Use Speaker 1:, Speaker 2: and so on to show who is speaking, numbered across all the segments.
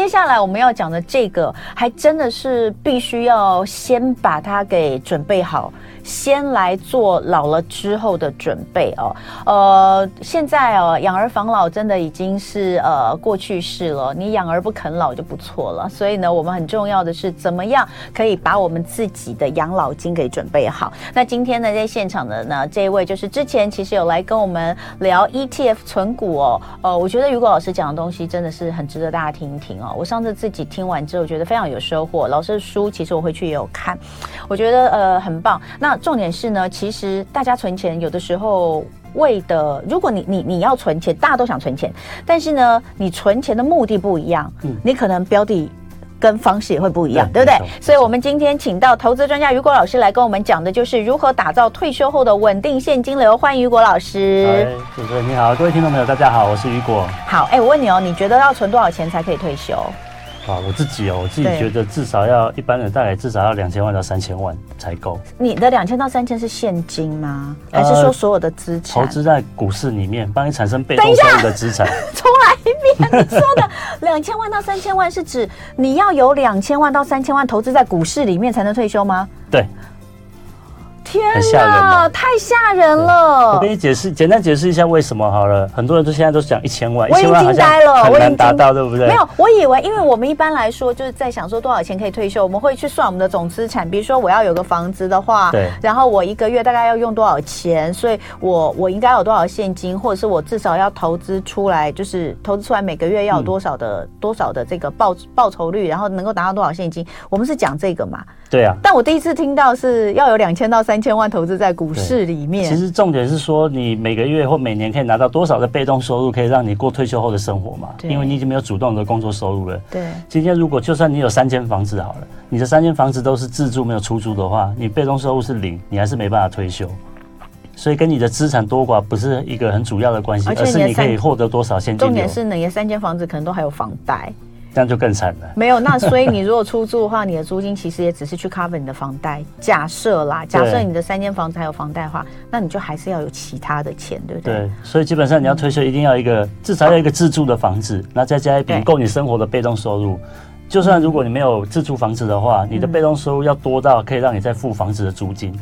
Speaker 1: 接下来我们要讲的这个，还真的是必须要先把它给准备好。先来做老了之后的准备哦，呃，现在哦，养儿防老真的已经是呃过去式了。你养儿不啃老就不错了。所以呢，我们很重要的是怎么样可以把我们自己的养老金给准备好。那今天呢，在现场的呢，这一位就是之前其实有来跟我们聊 ETF 存股哦，呃，我觉得雨果老师讲的东西真的是很值得大家听一听哦。我上次自己听完之后，觉得非常有收获。老师的书其实我回去也有看，我觉得呃很棒。那重点是呢，其实大家存钱有的时候为的，如果你你你要存钱，大家都想存钱，但是呢，你存钱的目的不一样，嗯，你可能标的跟方式也会不一样，对，对不对？所以，我们今天请到投资专家雨果老师来跟我们讲的就是如何打造退休后的稳定现金流。欢迎雨果老师。
Speaker 2: 哎，主持人你好，各位听众朋友大家好，我是雨果。
Speaker 1: 好，哎，我问你哦，你觉得要存多少钱才可以退休？
Speaker 2: 啊，我自己哦，我自己觉得至少要一般人大概至少要两千万到三千万才够。
Speaker 1: 你的两千到三千是现金吗？还是说所有的资产？
Speaker 2: 投资在股市里面，帮你产生被动收入的资产。
Speaker 1: 重来一遍，你说的 两千万到三千万是指你要有两千万到三千万投资在股市里面才能退休吗？
Speaker 2: 对。
Speaker 1: 天哪，太吓人了！
Speaker 2: 我跟你解释，简单解释一下为什么好了。很多人都现在都讲一千万，
Speaker 1: 我已经惊呆了，
Speaker 2: 很难达到，对不对？
Speaker 1: 没有，我以为，因为我们一般来说就是在想说多少钱可以退休，我们会去算我们的总资产。比如说我要有个房子的话，对，然后我一个月大概要用多少钱，所以我我应该有多少现金，或者是我至少要投资出来，就是投资出来每个月要有多少的、嗯、多少的这个报报酬率，然后能够达到多少现金。我们是讲这个嘛？
Speaker 2: 对啊。
Speaker 1: 但我第一次听到是要有两千到三。千万投资在股市里面，
Speaker 2: 其实重点是说，你每个月或每年可以拿到多少的被动收入，可以让你过退休后的生活嘛？因为你已经没有主动的工作收入了。
Speaker 1: 对。
Speaker 2: 今天如果就算你有三间房子好了，你的三间房子都是自住没有出租的话，你被动收入是零，你还是没办法退休。所以跟你的资产多寡不是一个很主要的关系，而是你可以获得多少现金。
Speaker 1: 重点是你的三间房子可能都还有房贷。
Speaker 2: 这样就更惨了。
Speaker 1: 没有，那所以你如果出租的话，你的租金其实也只是去 cover 你的房贷。假设啦，假设你的三间房子还有房贷的话，那你就还是要有其他的钱，对不对？
Speaker 2: 对，所以基本上你要退休，一定要一个、嗯、至少要一个自住的房子，那再加一笔够你生活的被动收入。就算如果你没有自住房子的话，你的被动收入要多到可以让你再付房子的租金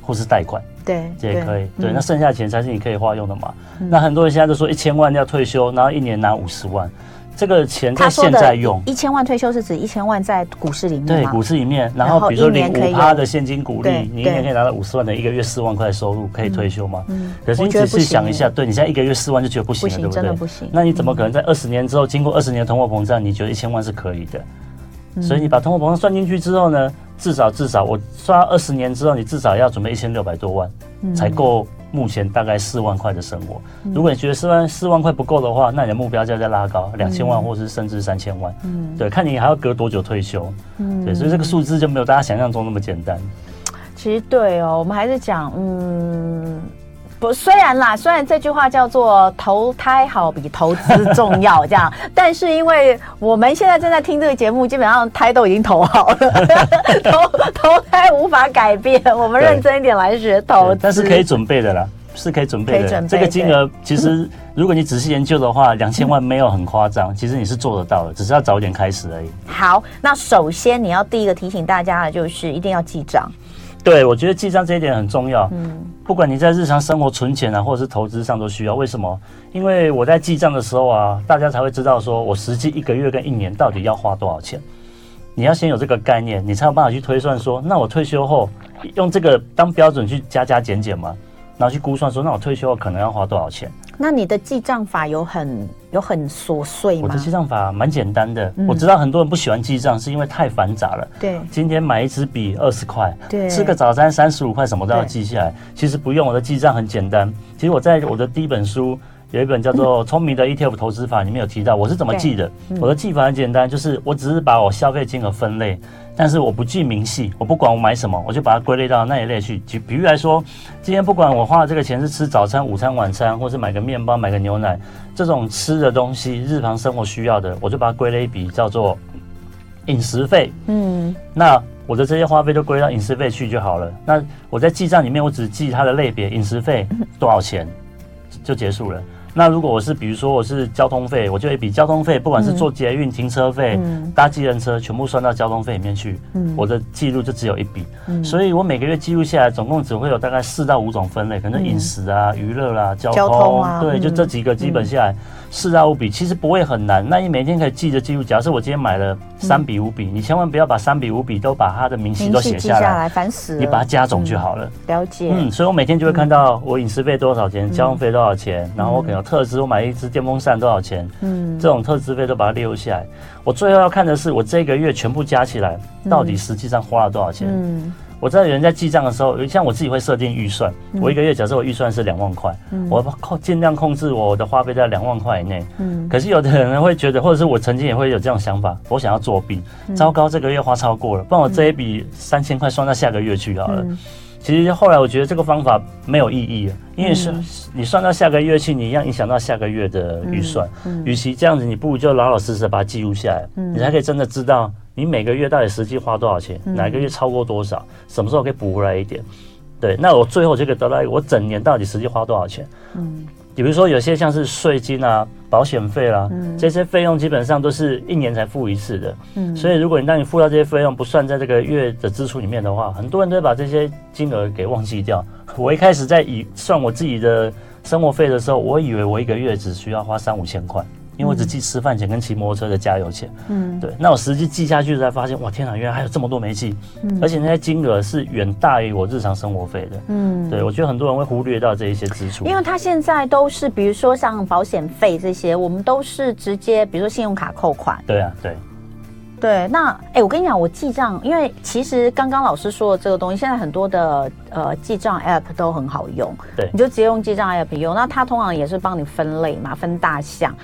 Speaker 2: 或是贷款，
Speaker 1: 对，
Speaker 2: 这也可以。对，对，那剩下的钱才是你可以花用的嘛。嗯、那很多人现在都说一千万要退休，然后一年拿五十万。这个钱在现在用
Speaker 1: 一千万退休是指一千万在股市里面，
Speaker 2: 对，股市里面，然后比如说领五趴的现金股利，你一年可以拿到五十万的一个月四万块的收入，可以退休吗？嗯，可是你仔细想一下，对你现在一个月四万就觉得不行了，对不对？
Speaker 1: 真的不行。
Speaker 2: 那你怎么可能在二十年之后，经过二十年的通货膨胀，你觉得一千万是可以的？所以你把通货膨胀算进去之后呢，至少至少我算二十年之后，你至少要准备一千六百多万才够。目前大概四万块的生活，如果你觉得四万四万块不够的话，那你的目标就要再拉高两千万，或是甚至三千万。嗯，对，看你还要隔多久退休。嗯，对，所以这个数字就没有大家想象中那么简单。
Speaker 1: 其实对哦，我们还是讲，嗯。不，虽然啦，虽然这句话叫做投胎好比投资重要，这样，但是因为我们现在正在听这个节目，基本上胎都已经投好了，投投胎无法改变。我们认真一点来学投资，
Speaker 2: 但是可以准备的啦，是可以准备的。备的这个金额其实，如果你仔细研究的话，两千万没有很夸张，其实你是做得到的，只是要早点开始而已。
Speaker 1: 好，那首先你要第一个提醒大家的就是一定要记账。
Speaker 2: 对，我觉得记账这一点很重要。嗯，不管你在日常生活存钱啊，或者是投资上都需要。为什么？因为我在记账的时候啊，大家才会知道说我实际一个月跟一年到底要花多少钱。你要先有这个概念，你才有办法去推算说，那我退休后用这个当标准去加加减减嘛，然后去估算说，那我退休后可能要花多少钱。
Speaker 1: 那你的记账法有很有很琐碎吗？
Speaker 2: 我的记账法蛮简单的。嗯、我知道很多人不喜欢记账，是因为太繁杂了。
Speaker 1: 对，
Speaker 2: 今天买一支笔二十块，
Speaker 1: 对，
Speaker 2: 吃个早餐三十五块，什么都要记下来。其实不用，我的记账很简单。其实我在我的第一本书有一本叫做《聪明的 ETF 投资法》，里面有提到我是怎么记的。嗯、我的记法很简单，就是我只是把我消费金额分类。但是我不记明细，我不管我买什么，我就把它归类到那一类去。就比如来说，今天不管我花的这个钱是吃早餐、午餐、晚餐，或是买个面包、买个牛奶，这种吃的东西，日常生活需要的，我就把它归类一笔叫做饮食费。嗯，那我的这些花费就归到饮食费去就好了。那我在记账里面，我只记它的类别，饮食费多少钱就结束了。那如果我是比如说我是交通费，我就一笔交通费，不管是坐捷运、停车费、嗯、搭机人车，全部算到交通费里面去。嗯，我的记录就只有一笔。嗯，所以我每个月记录下来，总共只会有大概四到五种分类，可能饮食啊、娱乐啦、交通，交通啊，对，就这几个基本下来。嗯四到五笔其实不会很难，那你每天可以记着记录。假设我今天买了三笔五笔，你千万不要把三笔五笔都把它的明细都写下来，
Speaker 1: 烦死了。
Speaker 2: 你把它加总就好了。
Speaker 1: 了解。
Speaker 2: 嗯，所以我每天就会看到我饮食费多少钱，交通费多少钱，然后我可能有特支，我买一支电风扇多少钱，嗯，这种特支费都把它列入下来。我最后要看的是我这个月全部加起来到底实际上花了多少钱。嗯。我知道有人在记账的时候，像我自己会设定预算。我一个月假设我预算是两万块，我控尽量控制我的花费在两万块以内。嗯，可是有的人会觉得，或者是我曾经也会有这种想法，我想要作弊。糟糕，这个月花超过了，不然我这一笔三千块算到下个月去好了。其实后来我觉得这个方法没有意义了，因为是你算到下个月去，你一样影响到下个月的预算。与其这样子，你不如就老老实实把它记录下来，你才可以真的知道。你每个月到底实际花多少钱？哪一个月超过多少？什么时候可以补回来一点？对，那我最后就可以得到一个我整年到底实际花多少钱？嗯，比如说有些像是税金啊、保险费啦，这些费用基本上都是一年才付一次的。嗯，所以如果你当你付到这些费用不算在这个月的支出里面的话，很多人都会把这些金额给忘记掉。我一开始在以算我自己的生活费的时候，我以为我一个月只需要花三五千块。因为我只记吃饭钱跟骑摩托车的加油钱，嗯，对，那我实际记下去才发现，哇，天哪，原来还有这么多没记，嗯，而且那些金额是远大于我日常生活费的，嗯，对，我觉得很多人会忽略到这一些支出，
Speaker 1: 因为他现在都是，比如说像保险费这些，我们都是直接，比如说信用卡扣款，
Speaker 2: 对啊，对，
Speaker 1: 对，那，哎、欸，我跟你讲，我记账，因为其实刚刚老师说的这个东西，现在很多的呃记账 app 都很好用，
Speaker 2: 对，
Speaker 1: 你就直接用记账 app 用，那它通常也是帮你分类嘛，分大项。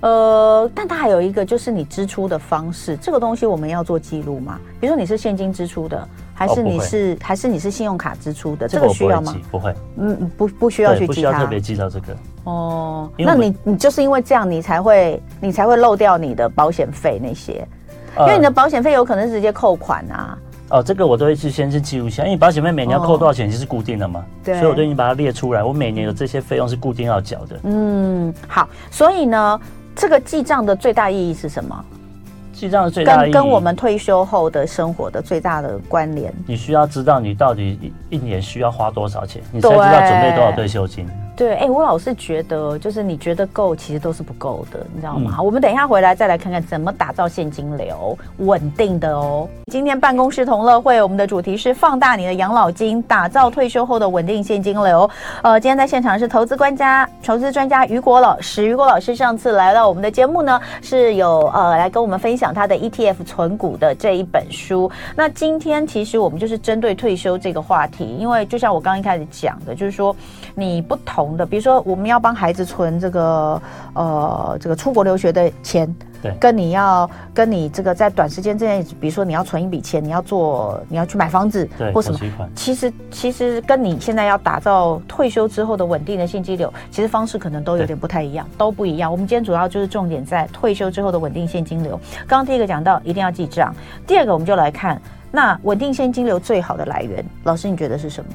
Speaker 1: 呃，但它还有一个就是你支出的方式，这个东西我们要做记录吗？比如说你是现金支出的，还是你是、哦、还是你是信用卡支出的？这个需要吗？
Speaker 2: 不会，
Speaker 1: 嗯，不不需要去记它，不需要
Speaker 2: 特别记到这个。
Speaker 1: 哦，那你你就是因为这样，你才会你才会漏掉你的保险费那些，因为你的保险费有可能是直接扣款啊。
Speaker 2: 哦，这个我都会去先去记录一下，因为保险费每年要扣多少钱，其实是固定的嘛。对，所以我都已经把它列出来，我每年的这些费用是固定要缴的。
Speaker 1: 嗯，好，所以呢。这个记账的最大意义是什么？
Speaker 2: 记账的最大意义跟
Speaker 1: 跟我们退休后的生活的最大的关联。
Speaker 2: 你需要知道你到底一年需要花多少钱，你才知道准备多少退休金。
Speaker 1: 对，哎，我老是觉得，就是你觉得够，其实都是不够的，你知道吗？好，我们等一下回来再来看看怎么打造现金流，稳定的哦。今天办公室同乐会，我们的主题是放大你的养老金，打造退休后的稳定现金流。呃，今天在现场是投资专家、投资专家雨果老师。雨果老师上次来到我们的节目呢，是有呃来跟我们分享他的 ETF 存股的这一本书。那今天其实我们就是针对退休这个话题，因为就像我刚刚一开始讲的，就是说你不同。的，比如说我们要帮孩子存这个呃这个出国留学的钱，
Speaker 2: 对，
Speaker 1: 跟你要跟你这个在短时间之内，比如说你要存一笔钱，你要做你要去买房子，
Speaker 2: 对，
Speaker 1: 或什么，其实其实跟你现在要打造退休之后的稳定的现金流，其实方式可能都有点不太一样，都不一样。我们今天主要就是重点在退休之后的稳定现金流。刚刚第一个讲到一定要记账，第二个我们就来看那稳定现金流最好的来源，老师你觉得是什么？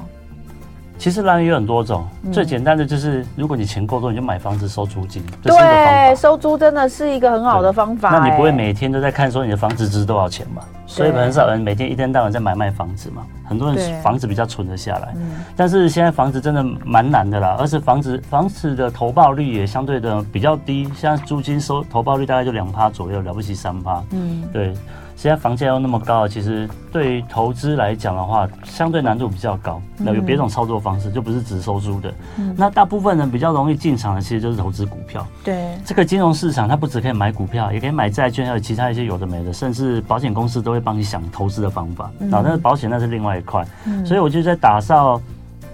Speaker 2: 其实来源有很多种，嗯、最简单的就是，如果你钱够多，你就买房子收租金。
Speaker 1: 这是一个方法，收租真的是一个很好的方法。
Speaker 2: 那你不会每天都在看说你的房子值多少钱嘛？所以很少人每天一天到晚在买卖房子嘛。很多人房子比较存得下来，但是现在房子真的蛮难的啦，而且房子房子的投报率也相对的比较低，现在租金收投报率大概就两趴左右，了不起三趴。嗯，对。现在房价又那么高，其实对于投资来讲的话，相对难度比较高。那有别种操作方式，就不是只收租的。嗯、那大部分人比较容易进场的，其实就是投资股票。
Speaker 1: 对，
Speaker 2: 这个金融市场它不只可以买股票，也可以买债券，还有其他一些有的没的，甚至保险公司都会帮你想投资的方法。然后，但是保险那是另外一块。嗯、所以我就在打造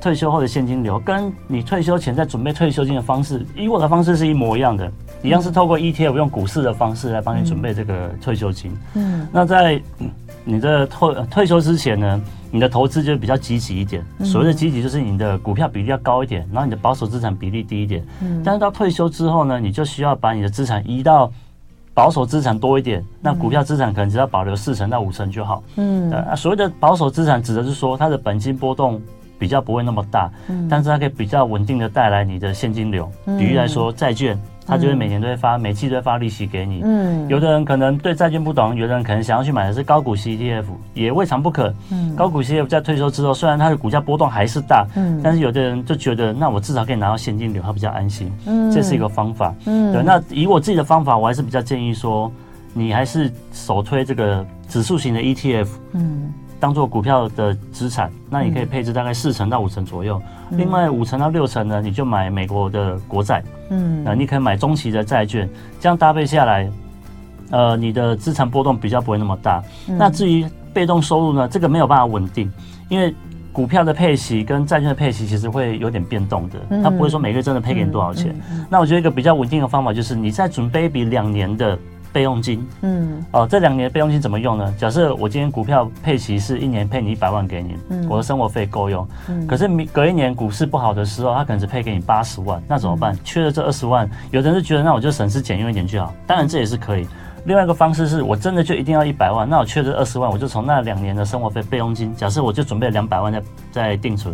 Speaker 2: 退休后的现金流，跟你退休前在准备退休金的方式，以我的方式是一模一样的。一样是透过 ETF 用股市的方式来帮你准备这个退休金。嗯，那在你的退退休之前呢，你的投资就比较积极一点。所谓的积极，就是你的股票比例要高一点，然后你的保守资产比例低一点。嗯，但是到退休之后呢，你就需要把你的资产移到保守资产多一点，那股票资产可能只要保留四成到五成就好。嗯，啊，所谓的保守资产指的是说它的本金波动。比较不会那么大，嗯，但是它可以比较稳定的带来你的现金流。比喻来说，债券。他就是每年都会发，每季都会发利息给你。嗯，有的人可能对债券不懂，有的人可能想要去买的是高股息 ETF，也未尝不可。嗯，高股息 ETF 在退休之后，虽然它的股价波动还是大，嗯，但是有的人就觉得，那我至少可以拿到现金流，他比较安心。嗯，这是一个方法。嗯，对。那以我自己的方法，我还是比较建议说，你还是首推这个指数型的 ETF。嗯。当做股票的资产，那你可以配置大概四成到五成左右。嗯、另外五成到六成呢，你就买美国的国债。嗯，那你可以买中期的债券，这样搭配下来，呃，你的资产波动比较不会那么大。嗯、那至于被动收入呢，这个没有办法稳定，因为股票的配息跟债券的配息其实会有点变动的，它不会说每个月真的配给你多少钱。嗯嗯嗯、那我觉得一个比较稳定的方法就是你再准备一笔两年的。备用金，嗯，哦，这两年备用金怎么用呢？假设我今天股票配息是一年配你一百万给你，嗯，我的生活费够用，嗯，可是隔一年股市不好的时候，他可能只配给你八十万，那怎么办？嗯、缺了这二十万，有的人是觉得那我就省吃俭用一点就好，当然这也是可以。另外一个方式是我真的就一定要一百万，那我缺这二十万，我就从那两年的生活费备用金，假设我就准备两百万在在定存。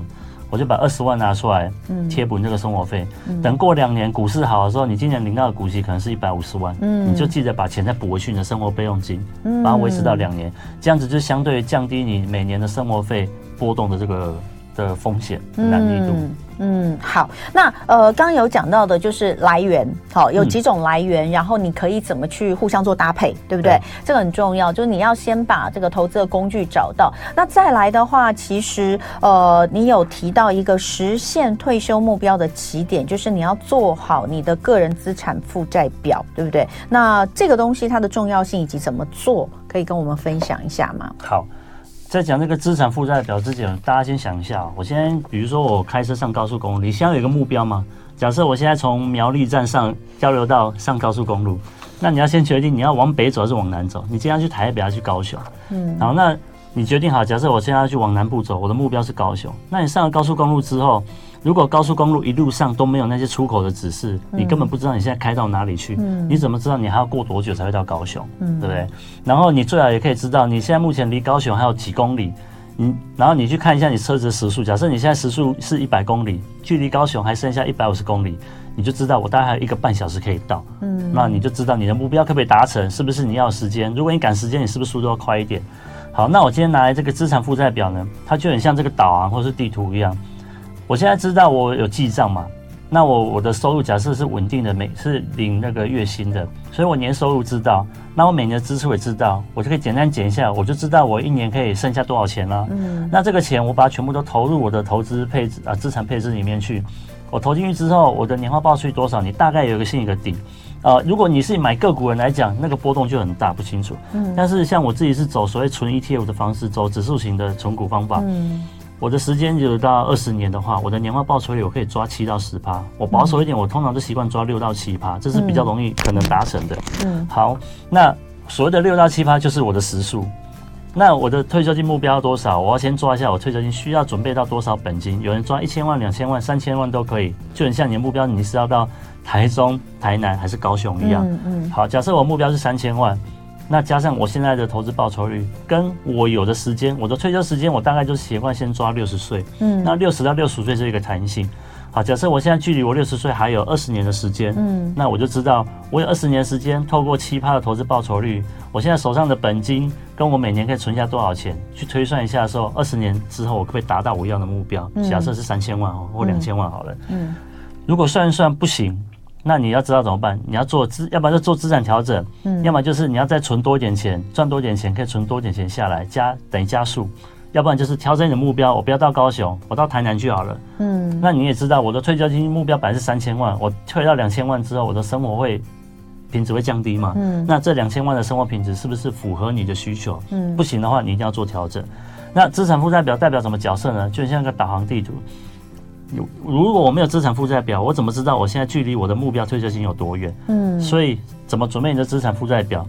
Speaker 2: 我就把二十万拿出来，贴补你这个生活费。嗯、等过两年股市好的时候，你今年领到的股息可能是一百五十万，嗯、你就记得把钱再补回去你的生活备用金，把它维持到两年，这样子就相对降低你每年的生活费波动的这个的风险难易度。嗯
Speaker 1: 嗯，好，那呃，刚刚有讲到的就是来源，好，有几种来源，嗯、然后你可以怎么去互相做搭配，对不对？对，这个很重要，就是你要先把这个投资的工具找到。那再来的话，其实呃，你有提到一个实现退休目标的起点，就是你要做好你的个人资产负债表，对不对？那这个东西它的重要性以及怎么做，可以跟我们分享一下吗？
Speaker 2: 好。在讲这个资产负债表之前，大家先想一下，我现在比如说我开车上高速公路，你先要有一个目标吗？假设我现在从苗栗站上交流道上高速公路，那你要先决定你要往北走还是往南走。你今天要去台北还是去高雄？嗯，好，那你决定好，假设我现在要去往南部走，我的目标是高雄。那你上了高速公路之后，如果高速公路一路上都没有那些出口的指示，你根本不知道你现在开到哪里去。嗯，你怎么知道你还要过多久才会到高雄？嗯，对不对？然后你最好也可以知道你现在目前离高雄还有几公里。你，然后你去看一下你车子的时速，假设你现在时速是一百公里，距离高雄还剩下一百五十公里，你就知道我大概还有一个半小时可以到。嗯，那你就知道你的目标可不可以达成，是不是你要时间？如果你赶时间，你是不是速度要快一点？好，那我今天拿来这个资产负债表呢，它就很像这个导航或是地图一样。我现在知道我有记账嘛，那我我的收入假设是稳定的，每是领那个月薪的，所以我年收入知道，那我每年的支出也知道，我就可以简单减一下，我就知道我一年可以剩下多少钱了。嗯，那这个钱我把它全部都投入我的投资配置啊资产配置里面去，我投进去之后，我的年化报酬率多少？你大概有一个心里的底。呃，如果你是买个股人来讲，那个波动就很大，不清楚。嗯，但是像我自己是走所谓纯 ETF 的方式，走指数型的存股方法。嗯。我的时间有到二十年的话，我的年化报酬率我可以抓七到十趴。我保守一点，我通常都习惯抓六到七趴，这是比较容易可能达成的。嗯，好，那所谓的六到七趴就是我的时速。那我的退休金目标多少？我要先抓一下我退休金需要准备到多少本金。有人抓一千万、两千万、三千万都可以，就很像你的目标，你是要到台中、台南还是高雄一样。嗯嗯。好，假设我目标是三千万。那加上我现在的投资报酬率，跟我有的时间，我的退休时间，我大概就是习惯先抓六十岁。嗯，那六十到六十岁是一个弹性。好，假设我现在距离我六十岁还有二十年的时间，嗯，那我就知道我有二十年时间，透过七趴的投资报酬率，我现在手上的本金跟我每年可以存下多少钱，去推算一下的时候，二十年之后我可不可以达到我要的目标？假设是三千万哦，或两千万好了。嗯，如果算一算不行。那你要知道怎么办？你要做资，要不然就做资产调整，嗯，要么就是你要再存多一点钱，赚多一点钱，可以存多一点钱下来，加等于加速，要不然就是调整你的目标，我不要到高雄，我到台南去好了，嗯，那你也知道我的退休金目标本来是三千万，我退到两千万之后，我的生活会品质会降低嘛，嗯，那这两千万的生活品质是不是符合你的需求？嗯，不行的话，你一定要做调整。那资产负债表代表什么角色呢？就像个导航地图。如果我没有资产负债表，我怎么知道我现在距离我的目标退休金有多远？嗯，所以怎么准备你的资产负债表？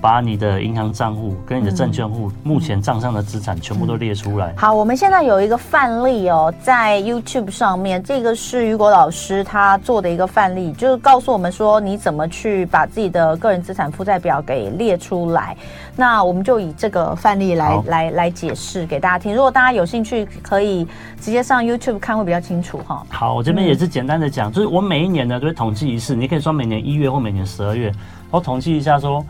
Speaker 2: 把你的银行账户跟你的证券户目前账上的资产全部都列出来。
Speaker 1: 好，我们现在有一个范例哦，在 YouTube 上面，这个是雨果老师他做的一个范例，就是告诉我们说你怎么去把自己的个人资产负债表给列出来。那我们就以这个范例来来来解释给大家听。如果大家有兴趣，可以直接上 YouTube 看，会比较清楚哈。
Speaker 2: 好，我这边也是简单的讲，就是我每一年呢都会统计一次，你可以说每年一月或每年十二月，我统计一下说。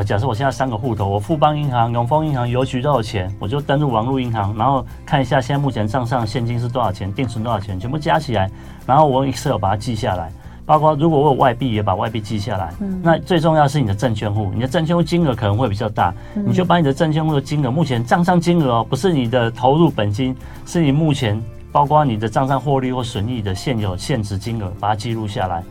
Speaker 2: 呃，假设我现在三个户头，我富邦银行、永丰银行、邮局都有钱，我就登录网络银行，然后看一下现在目前账上现金是多少钱，定存多少钱，全部加起来，然后我用 Excel 把它记下来。包括如果我有外币，也把外币记下来。嗯。那最重要是你的证券户，你的证券户金额可能会比较大，嗯、你就把你的证券户的金额，目前账上金额哦，不是你的投入本金，是你目前包括你的账上获利或损益的现有现值金额，把它记录下来。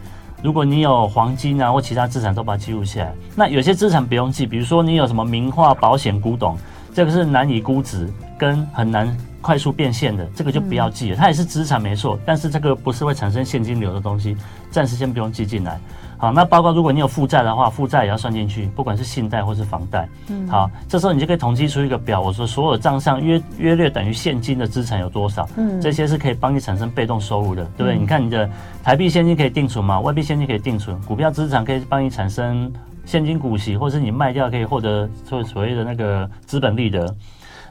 Speaker 2: 如果你有黄金啊或其他资产，都把它记录起来。那有些资产不用记，比如说你有什么名画、保险、古董，这个是难以估值跟很难快速变现的，这个就不要记了。它也是资产没错，但是这个不是会产生现金流的东西，暂时先不用记进来。好，那包括如果你有负债的话，负债也要算进去，不管是信贷或是房贷。嗯，好，这时候你就可以统计出一个表，我说所有账上约约略等于现金的资产有多少？嗯，这些是可以帮你产生被动收入的，对不对？嗯，你看你的台币现金可以定存嘛，外币现金可以定存，股票资产可以帮你产生现金股息，或是你卖掉可以获得所所谓的那个资本利得。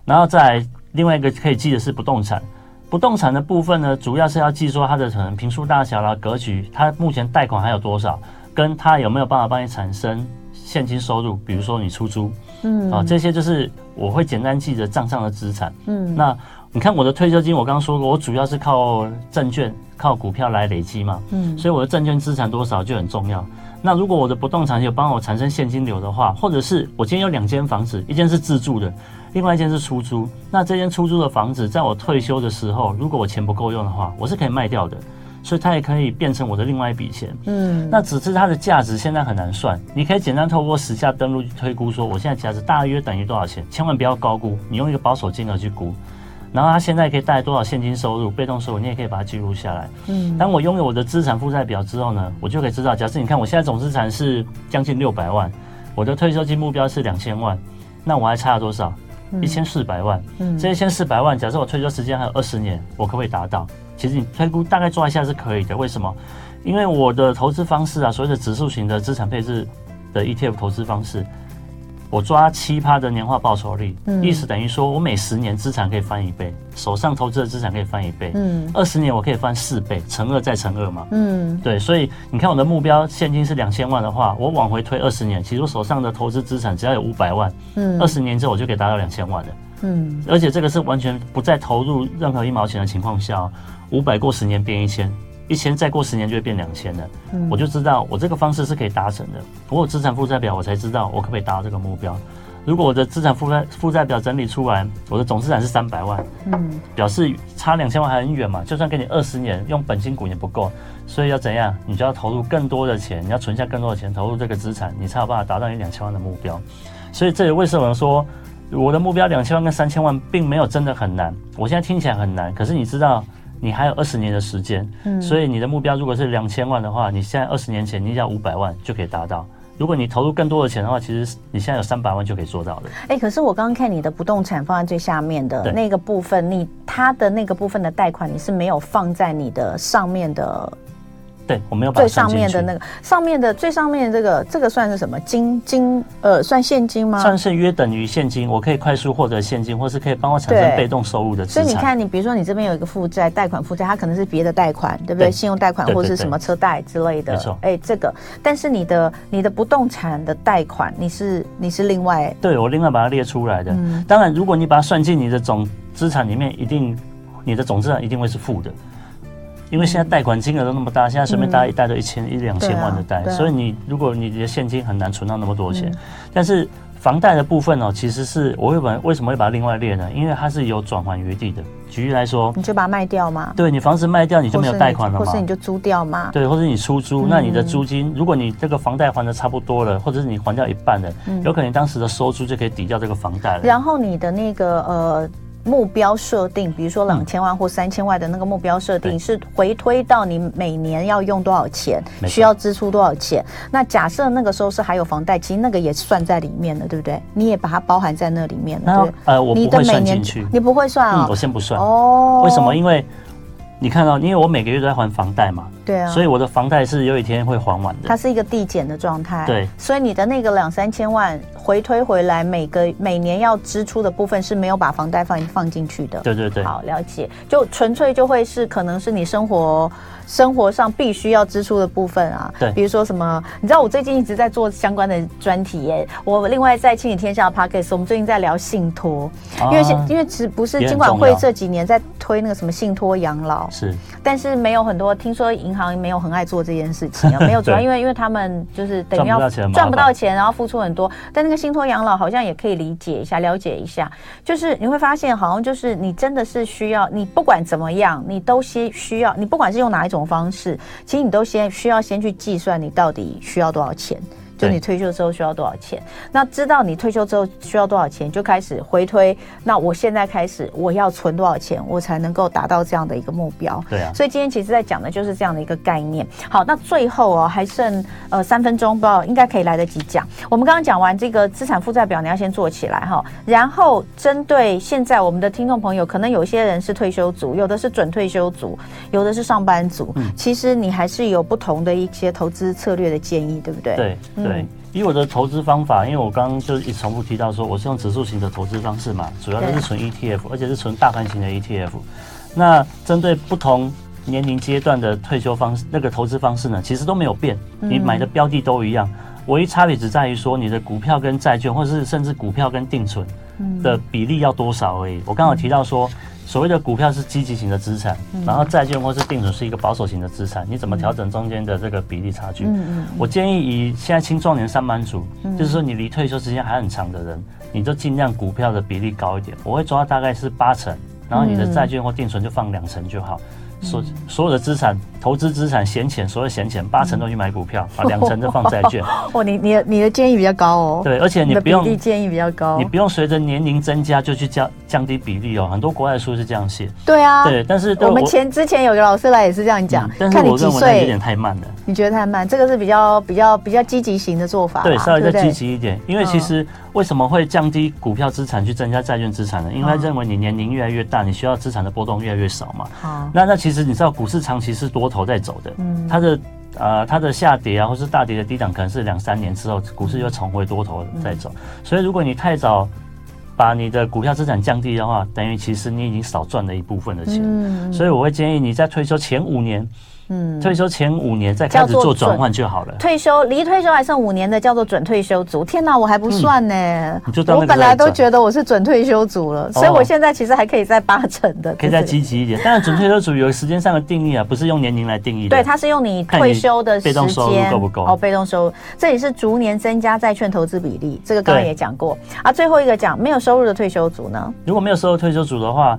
Speaker 2: 然后再另外一个可以记的是不动产，不动产的部分呢，主要是要记说它的可能平数大小啦、格局，它目前贷款还有多少。跟它有没有办法帮你产生现金收入？比如说你出租，嗯，啊，这些就是我会简单记着账上的资产，嗯，那你看我的退休金，我刚刚说过，我主要是靠证券、靠股票来累积嘛，嗯，所以我的证券资产多少就很重要。那如果我的不动产有帮我产生现金流的话，或者是我今天有两间房子，一间是自住的，另外一间是出租，那这间出租的房子在我退休的时候，如果我钱不够用的话，我是可以卖掉的。所以它也可以变成我的另外一笔钱，嗯，那只是它的价值现在很难算。你可以简单透过实价登录去推估，说我现在价值大约等于多少钱，千万不要高估，你用一个保守金额去估。然后他现在可以带来多少现金收入、被动收入，你也可以把它记录下来。嗯，当我拥有我的资产负债表之后呢，我就可以知道，假设你看我现在总资产是将近六百万，我的退休金目标是两千万，那我还差了多少？一千四百万。嗯，这一千四百万，假设我退休时间还有二十年，我可不可以达到？其实你推估大概抓一下是可以的，为什么？因为我的投资方式啊，所谓的指数型的资产配置的 ETF 投资方式，我抓七趴的年化报酬率，嗯，意思等于说我每十年资产可以翻一倍，手上投资的资产可以翻一倍，嗯，二十年我可以翻四倍，乘二再乘二嘛，嗯，对，所以你看我的目标现金是两千万的话，我往回推二十年，其实我手上的投资资产只要有五百万，嗯，二十年之后我就可以达到两千万的。嗯，而且这个是完全不再投入任何一毛钱的情况下，五百过十年变一千，一千再过十年就会变两千了。嗯，我就知道我这个方式是可以达成的。我有资产负债表，我才知道我可不可以达到这个目标。如果我的资产负债负债表整理出来，我的总资产是三百万，嗯，表示差两千万还很远嘛。就算给你二十年用本金股也不够，所以要怎样？你就要投入更多的钱，你要存下更多的钱，投入这个资产，你才有办法达到你两千万的目标。所以这也为什么说？我的目标两千万跟三千万并没有真的很难，我现在听起来很难，可是你知道，你还有二十年的时间，嗯，所以你的目标如果是两千万的话，你现在二十年前你只要五百万就可以达到。如果你投入更多的钱的话，其实你现在有三百万就可以做到的。
Speaker 1: 哎，可是我刚刚看你的不动产放在最下面的那个部分，你它的那个部分的贷款你是没有放在你的上面的。
Speaker 2: 对，我没有把
Speaker 1: 最上面的那个上面的最上面的这个这个算是什么金金呃算现金吗？
Speaker 2: 算是约等于现金，我可以快速获得现金，或是可以帮我产生被动收入的资产。
Speaker 1: 所以你看，你比如说你这边有一个负债贷款负债，它可能是别的贷款，对不对？对信用贷款或者是什么车贷之类的。没错，哎，这个，但是你的你的不动产的贷款，你是你是另外
Speaker 2: 对我另外把它列出来的。嗯，当然，如果你把它算进你的总资产里面，一定你的总资产一定会是负的。因为现在贷款金额都那么大，现在随便大家一贷都一千一两千万的贷，嗯啊啊、所以你如果你的现金很难存到那么多钱。嗯、但是房贷的部分哦，其实是我会把为什么会把它另外列呢？因为它是有转还余地的。举例来说，
Speaker 1: 你就把它卖掉吗？
Speaker 2: 对，你房子卖掉，你就没有贷款了吗？
Speaker 1: 或是你就租掉吗？
Speaker 2: 对，或者你出租，那你的租金，如果你这个房贷还的差不多了，或者是你还掉一半了，嗯、有可能当时的收租就可以抵掉这个房贷了。
Speaker 1: 然后你的那个呃。目标设定，比如说两千万或三千万的那个目标设定，嗯、是回推到你每年要用多少钱，需要支出多少钱。那假设那个时候是还有房贷，其实那个也算在里面的，对不对？你也把它包含在那里面了。对
Speaker 2: 呃，我不会算进去，
Speaker 1: 你不会算啊、哦
Speaker 2: 嗯？我先不算哦。为什么？因为你看到，因为我每个月都在还房贷嘛。对啊，所以我的房贷是有一天会还完的。
Speaker 1: 它是一个递减的状态。
Speaker 2: 对，
Speaker 1: 所以你的那个两三千万回推回来，每个每年要支出的部分是没有把房贷放放进去的。
Speaker 2: 对对对，
Speaker 1: 好了解，就纯粹就会是可能是你生活生活上必须要支出的部分啊。
Speaker 2: 对，
Speaker 1: 比如说什么，你知道我最近一直在做相关的专题耶。我另外在亲子天下的 Podcast，我们最近在聊信托，啊、因为因为其实不是金管会这几年在推那个什么信托养老
Speaker 2: 是，
Speaker 1: 但是没有很多，听说银行没有很爱做。做这件事情啊，没有主要，因为因为他们就是等于要赚不到钱，然后付出很多。但那个信托养老好像也可以理解一下，了解一下。就是你会发现，好像就是你真的是需要，你不管怎么样，你都先需要，你不管是用哪一种方式，其实你都先需要先去计算你到底需要多少钱。就你退休之后需要多少钱？那知道你退休之后需要多少钱，就开始回推。那我现在开始，我要存多少钱，我才能够达到这样的一个目标？
Speaker 2: 对啊。
Speaker 1: 所以今天其实在讲的就是这样的一个概念。好，那最后哦，还剩呃三分钟，不知道应该可以来得及讲。我们刚刚讲完这个资产负债表，你要先做起来哈。然后针对现在我们的听众朋友，可能有些人是退休族，有的是准退休族，有的是上班族。嗯。其实你还是有不同的一些投资策略的建议，对不对？
Speaker 2: 对。嗯对，以我的投资方法，因为我刚刚就一重复提到说，我是用指数型的投资方式嘛，主要都是存 ETF，而且是存大盘型的 ETF。那针对不同年龄阶段的退休方式，那个投资方式呢，其实都没有变，你买的标的都一样，唯一差别只在于说你的股票跟债券，或者是甚至股票跟定存的比例要多少而已。我刚好提到说。所谓的股票是积极型的资产，然后债券或是定存是一个保守型的资产，你怎么调整中间的这个比例差距？我建议以现在青壮年上班族，就是说你离退休时间还很长的人，你就尽量股票的比例高一点，我会抓大概是八成，然后你的债券或定存就放两成就好。所所有的资产投资资产闲钱，所有闲钱八成都去买股票，把，两成就放债券。
Speaker 1: 哦，你你的你的建议比较高哦。
Speaker 2: 对，而且你不用
Speaker 1: 比例建议比较高，
Speaker 2: 你不用随着年龄增加就去降降低比例哦。很多国外的书是这样写。
Speaker 1: 对啊。
Speaker 2: 对，但是
Speaker 1: 我们前之前有个老师来也是这样讲，
Speaker 2: 但是我认为那有点太慢了。
Speaker 1: 你觉得太慢？这个是比较比较比较积极型的做法。
Speaker 2: 对，稍微再积极一点，因为其实为什么会降低股票资产去增加债券资产呢？因为他认为你年龄越来越大，你需要资产的波动越来越少嘛。好。那那其实你知道股市。长期是多头在走的，嗯，它的呃它的下跌啊，或是大跌的低档，可能是两三年之后，股市又重回多头在走。所以如果你太早把你的股票资产降低的话，等于其实你已经少赚了一部分的钱。所以我会建议你在退休前五年。嗯，退休前五年再开始做转换就好了。
Speaker 1: 退休离退休还剩五年的叫做准退休族。天哪，我还不算呢、嗯！
Speaker 2: 我
Speaker 1: 本来都觉得我是准退休族了，所以我现在其实还可以在八成的，
Speaker 2: 可以再积极一点。但是，准退休族有时间上的定义啊，不是用年龄来定义的。
Speaker 1: 对，它是用你退休的时间。
Speaker 2: 被动收入够不够？
Speaker 1: 哦，被动收入，这里是逐年增加债券投资比例。这个刚刚也讲过啊。最后一个讲没有收入的退休族呢？
Speaker 2: 如果没有收入退休族的话。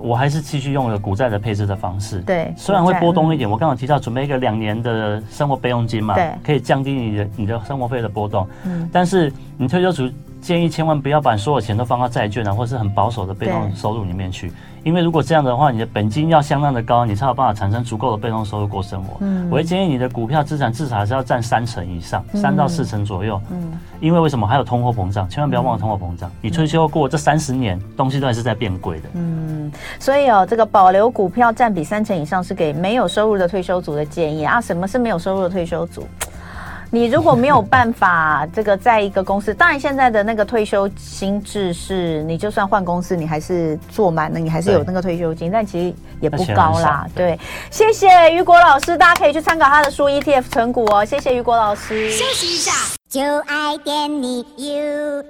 Speaker 2: 我还是继续用了股债的配置的方式，
Speaker 1: 对，
Speaker 2: 虽然会波动一点。我刚刚提到准备一个两年的生活备用金嘛，对，可以降低你的你的生活费的波动。嗯，但是你退休族建议千万不要把所有钱都放到债券啊，或是很保守的被动收入里面去。因为如果这样的话，你的本金要相当的高，你才有办法产生足够的被动收入过生活。嗯，我会建议你的股票资产至少还是要占三成以上，三到四成左右。嗯，因为为什么还有通货膨胀？千万不要忘了通货膨胀。你退休过这三十年，东西都还是在变贵的。嗯，
Speaker 1: 所以哦，这个保留股票占比三成以上是给没有收入的退休族的建议啊。什么是没有收入的退休族？你如果没有办法，这个在一个公司，当然现在的那个退休金制是，你就算换公司，你还是做满了，你还是有那个退休金，但其实也不高啦。对，谢谢雨果老师，大家可以去参考他的书 ETF 存股哦。谢谢雨果老师。休息一下，就爱点你 UFO。